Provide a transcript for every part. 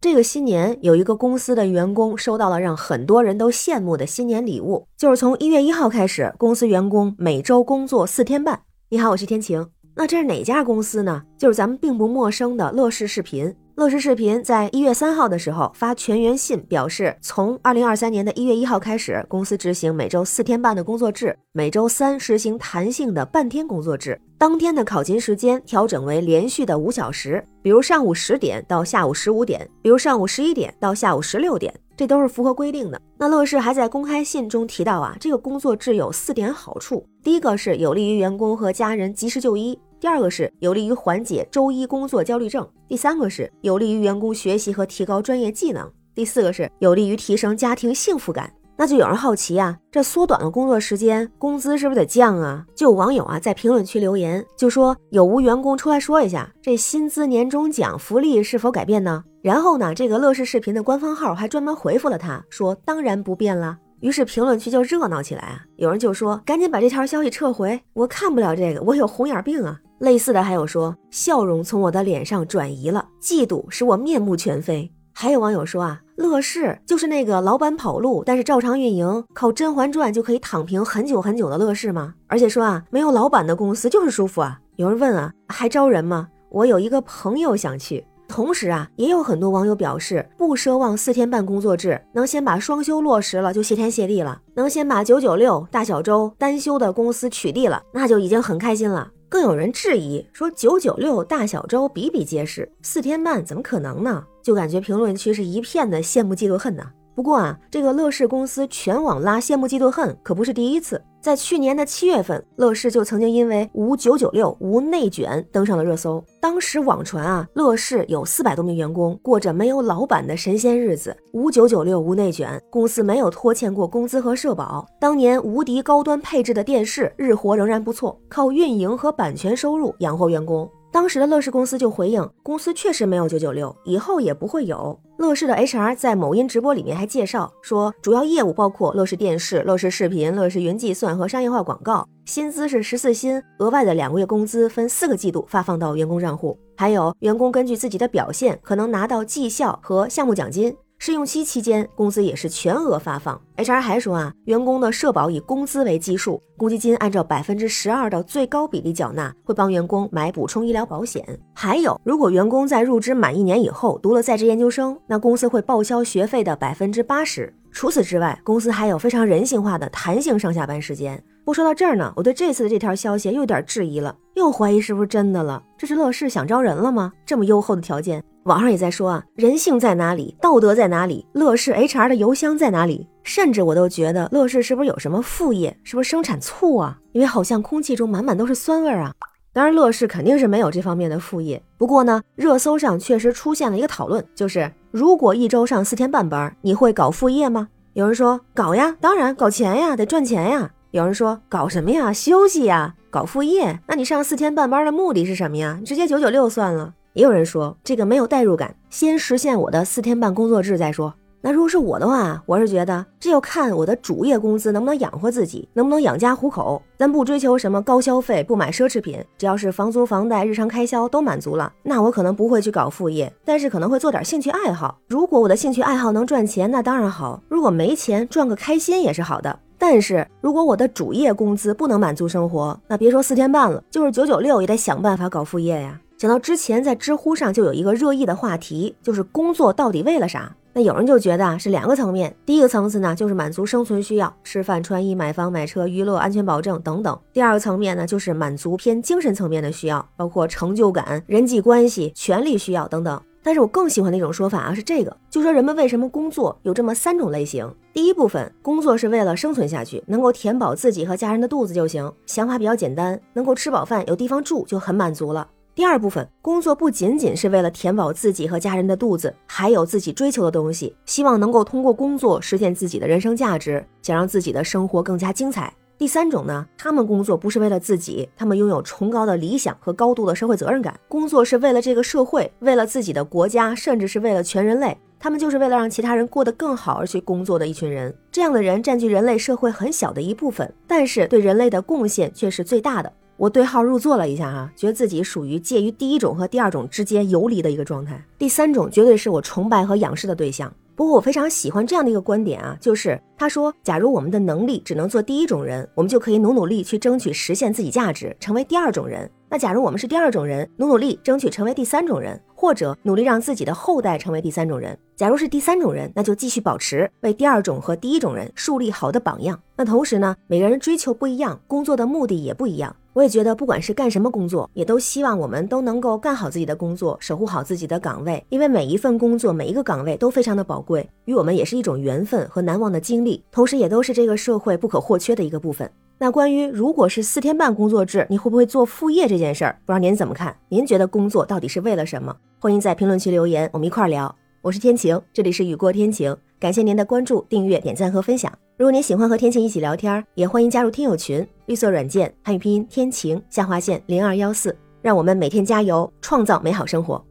这个新年有一个公司的员工收到了让很多人都羡慕的新年礼物，就是从一月一号开始，公司员工每周工作四天半。你好，我是天晴。那这是哪家公司呢？就是咱们并不陌生的乐视视频。乐视视频在一月三号的时候发全员信，表示从二零二三年的一月一号开始，公司执行每周四天半的工作制，每周三实行弹性的半天工作制，当天的考勤时间调整为连续的五小时，比如上午十点到下午十五点，比如上午十一点到下午十六点，这都是符合规定的。那乐视还在公开信中提到啊，这个工作制有四点好处，第一个是有利于员工和家人及时就医。第二个是有利于缓解周一工作焦虑症，第三个是有利于员工学习和提高专业技能，第四个是有利于提升家庭幸福感。那就有人好奇啊，这缩短了工作时间，工资是不是得降啊？就有网友啊在评论区留言，就说有无员工出来说一下，这薪资年终奖福利是否改变呢？然后呢，这个乐视视频的官方号还专门回复了他，说当然不变了。于是评论区就热闹起来啊，有人就说赶紧把这条消息撤回，我看不了这个，我有红眼病啊。类似的还有说，笑容从我的脸上转移了，嫉妒使我面目全非。还有网友说啊，乐视就是那个老板跑路，但是照常运营，靠《甄嬛传》就可以躺平很久很久的乐视吗？而且说啊，没有老板的公司就是舒服啊。有人问啊，还招人吗？我有一个朋友想去。同时啊，也有很多网友表示，不奢望四天半工作制，能先把双休落实了就谢天谢地了，能先把九九六大小周单休的公司取缔了，那就已经很开心了。更有人质疑说，九九六大小周比比皆是，四天半怎么可能呢？就感觉评论区是一片的羡慕嫉妒恨呢。不过啊，这个乐视公司全网拉羡慕嫉妒恨可不是第一次。在去年的七月份，乐视就曾经因为无九九六、无内卷登上了热搜。当时网传啊，乐视有四百多名员工过着没有老板的神仙日子，无九九六、无内卷，公司没有拖欠过工资和社保。当年无敌高端配置的电视日活仍然不错，靠运营和版权收入养活员工。当时的乐视公司就回应，公司确实没有九九六，以后也不会有。乐视的 HR 在某音直播里面还介绍说，主要业务包括乐视电视、乐视视频、乐视云计算和商业化广告，薪资是十四薪，额外的两个月工资分四个季度发放到员工账户，还有员工根据自己的表现可能拿到绩效和项目奖金。试用期期间，工资也是全额发放。HR 还说啊，员工的社保以工资为基数，公积金按照百分之十二的最高比例缴纳，会帮员工买补充医疗保险。还有，如果员工在入职满一年以后读了在职研究生，那公司会报销学费的百分之八十。除此之外，公司还有非常人性化的弹性上下班时间。不说到这儿呢，我对这次的这条消息又有点质疑了，又怀疑是不是真的了？这是乐视想招人了吗？这么优厚的条件，网上也在说啊，人性在哪里？道德在哪里？乐视 HR 的邮箱在哪里？甚至我都觉得乐视是不是有什么副业？是不是生产醋啊？因为好像空气中满满都是酸味啊。当然，乐视肯定是没有这方面的副业。不过呢，热搜上确实出现了一个讨论，就是如果一周上四天半班，你会搞副业吗？有人说搞呀，当然搞钱呀，得赚钱呀。有人说搞什么呀？休息呀？搞副业？那你上四天半班的目的是什么呀？直接九九六算了。也有人说这个没有代入感，先实现我的四天半工作制再说。那如果是我的话，我是觉得这要看我的主业工资能不能养活自己，能不能养家糊口。咱不追求什么高消费，不买奢侈品，只要是房租房贷、日常开销都满足了，那我可能不会去搞副业，但是可能会做点兴趣爱好。如果我的兴趣爱好能赚钱，那当然好；如果没钱，赚个开心也是好的。但是如果我的主业工资不能满足生活，那别说四天半了，就是九九六也得想办法搞副业呀。想到之前在知乎上就有一个热议的话题，就是工作到底为了啥？那有人就觉得啊是两个层面，第一个层次呢就是满足生存需要，吃饭穿衣买房买车娱乐安全保证等等；第二个层面呢就是满足偏精神层面的需要，包括成就感、人际关系、权利需要等等。但是我更喜欢的一种说法啊，是这个，就说人们为什么工作有这么三种类型。第一部分，工作是为了生存下去，能够填饱自己和家人的肚子就行，想法比较简单，能够吃饱饭，有地方住就很满足了。第二部分，工作不仅仅是为了填饱自己和家人的肚子，还有自己追求的东西，希望能够通过工作实现自己的人生价值，想让自己的生活更加精彩。第三种呢，他们工作不是为了自己，他们拥有崇高的理想和高度的社会责任感，工作是为了这个社会，为了自己的国家，甚至是为了全人类。他们就是为了让其他人过得更好而去工作的一群人。这样的人占据人类社会很小的一部分，但是对人类的贡献却是最大的。我对号入座了一下哈，觉得自己属于介于第一种和第二种之间游离的一个状态。第三种绝对是我崇拜和仰视的对象。不过我非常喜欢这样的一个观点啊，就是他说，假如我们的能力只能做第一种人，我们就可以努努力去争取实现自己价值，成为第二种人。那假如我们是第二种人，努努力争取成为第三种人，或者努力让自己的后代成为第三种人。假如是第三种人，那就继续保持为第二种和第一种人树立好的榜样。那同时呢，每个人追求不一样，工作的目的也不一样。我也觉得，不管是干什么工作，也都希望我们都能够干好自己的工作，守护好自己的岗位。因为每一份工作，每一个岗位都非常的宝贵，与我们也是一种缘分和难忘的经历，同时也都是这个社会不可或缺的一个部分。那关于如果是四天半工作制，你会不会做副业这件事儿，不知道您怎么看？您觉得工作到底是为了什么？欢迎在评论区留言，我们一块儿聊。我是天晴，这里是雨过天晴，感谢您的关注、订阅、点赞和分享。如果您喜欢和天晴一起聊天，也欢迎加入听友群，绿色软件汉语拼音天晴下划线零二幺四，让我们每天加油，创造美好生活。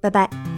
拜拜。